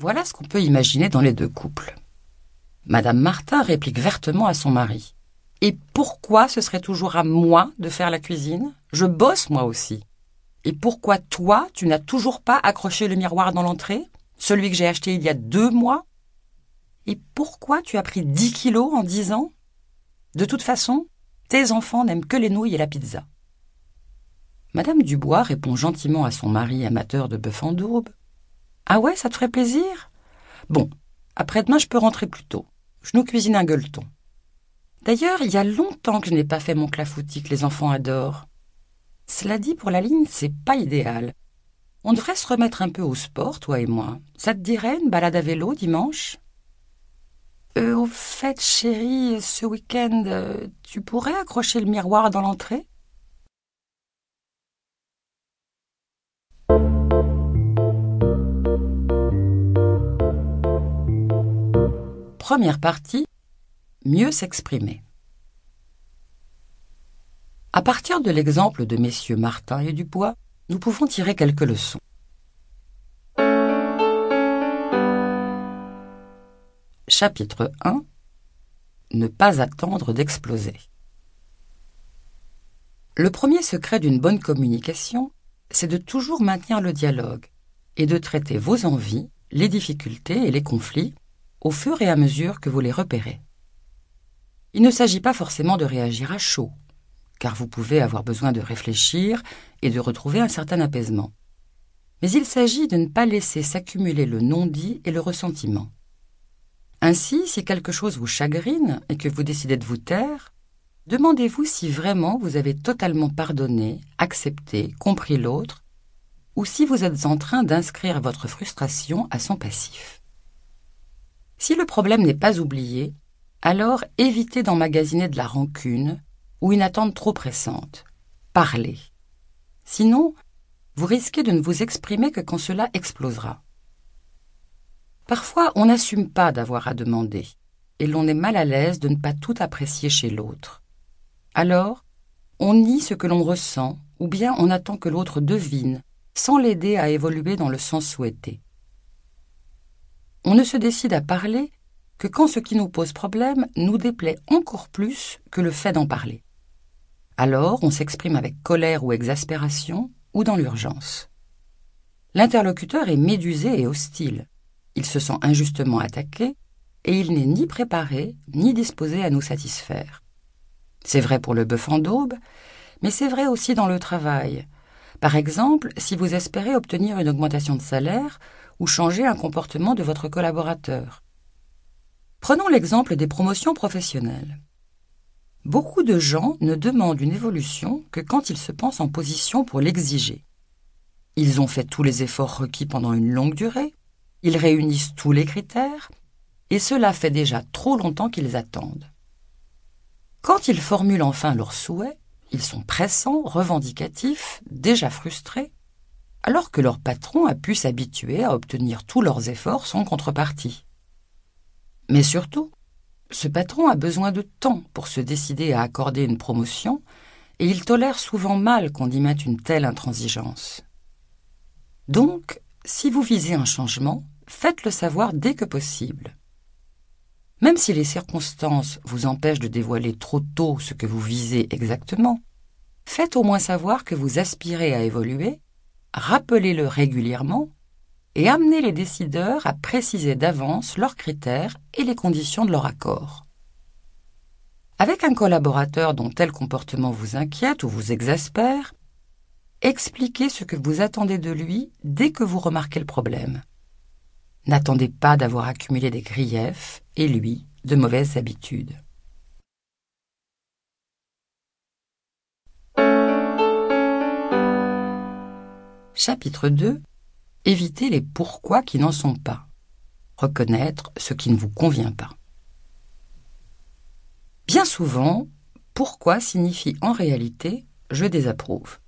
Voilà ce qu'on peut imaginer dans les deux couples. Madame Martin réplique vertement à son mari. Et pourquoi ce serait toujours à moi de faire la cuisine? Je bosse moi aussi. Et pourquoi toi, tu n'as toujours pas accroché le miroir dans l'entrée? Celui que j'ai acheté il y a deux mois? Et pourquoi tu as pris dix kilos en dix ans? De toute façon, tes enfants n'aiment que les nouilles et la pizza. Madame Dubois répond gentiment à son mari amateur de bœuf en daube. Ah ouais, ça te ferait plaisir? Bon, après-demain, je peux rentrer plus tôt. Je nous cuisine un gueuleton. D'ailleurs, il y a longtemps que je n'ai pas fait mon clafoutis que les enfants adorent. Cela dit, pour la ligne, c'est pas idéal. On devrait se remettre un peu au sport, toi et moi. Ça te dirait une balade à vélo dimanche? Euh, Au fait, chérie, ce week-end, euh, tu pourrais accrocher le miroir dans l'entrée? Première partie Mieux s'exprimer. À partir de l'exemple de messieurs Martin et Dubois, nous pouvons tirer quelques leçons. Chapitre 1 Ne pas attendre d'exploser. Le premier secret d'une bonne communication, c'est de toujours maintenir le dialogue et de traiter vos envies, les difficultés et les conflits au fur et à mesure que vous les repérez. Il ne s'agit pas forcément de réagir à chaud, car vous pouvez avoir besoin de réfléchir et de retrouver un certain apaisement. Mais il s'agit de ne pas laisser s'accumuler le non-dit et le ressentiment. Ainsi, si quelque chose vous chagrine et que vous décidez de vous taire, demandez-vous si vraiment vous avez totalement pardonné, accepté, compris l'autre, ou si vous êtes en train d'inscrire votre frustration à son passif. Si le problème n'est pas oublié, alors évitez d'emmagasiner de la rancune ou une attente trop pressante. Parlez. Sinon, vous risquez de ne vous exprimer que quand cela explosera. Parfois, on n'assume pas d'avoir à demander, et l'on est mal à l'aise de ne pas tout apprécier chez l'autre. Alors, on nie ce que l'on ressent, ou bien on attend que l'autre devine, sans l'aider à évoluer dans le sens souhaité. On ne se décide à parler que quand ce qui nous pose problème nous déplaît encore plus que le fait d'en parler. Alors on s'exprime avec colère ou exaspération ou dans l'urgence. L'interlocuteur est médusé et hostile. Il se sent injustement attaqué et il n'est ni préparé ni disposé à nous satisfaire. C'est vrai pour le bœuf en daube, mais c'est vrai aussi dans le travail. Par exemple, si vous espérez obtenir une augmentation de salaire ou changer un comportement de votre collaborateur. Prenons l'exemple des promotions professionnelles. Beaucoup de gens ne demandent une évolution que quand ils se pensent en position pour l'exiger. Ils ont fait tous les efforts requis pendant une longue durée, ils réunissent tous les critères, et cela fait déjà trop longtemps qu'ils attendent. Quand ils formulent enfin leurs souhaits, ils sont pressants, revendicatifs, déjà frustrés, alors que leur patron a pu s'habituer à obtenir tous leurs efforts sans contrepartie. Mais surtout, ce patron a besoin de temps pour se décider à accorder une promotion, et il tolère souvent mal qu'on y mette une telle intransigeance. Donc, si vous visez un changement, faites-le savoir dès que possible. Même si les circonstances vous empêchent de dévoiler trop tôt ce que vous visez exactement, faites au moins savoir que vous aspirez à évoluer, rappelez-le régulièrement et amener les décideurs à préciser d'avance leurs critères et les conditions de leur accord. Avec un collaborateur dont tel comportement vous inquiète ou vous exaspère, expliquez ce que vous attendez de lui dès que vous remarquez le problème. N'attendez pas d'avoir accumulé des griefs et lui de mauvaises habitudes. Chapitre 2 Évitez les pourquoi qui n'en sont pas. Reconnaître ce qui ne vous convient pas. Bien souvent, pourquoi signifie en réalité je désapprouve.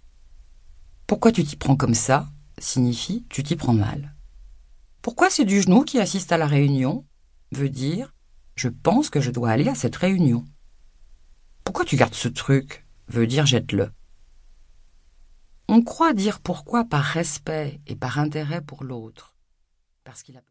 Pourquoi tu t'y prends comme ça signifie tu t'y prends mal. Pourquoi c'est du genou qui assiste à la réunion veut dire je pense que je dois aller à cette réunion. Pourquoi tu gardes ce truc veut dire jette-le. On croit dire pourquoi par respect et par intérêt pour l'autre, parce qu'il a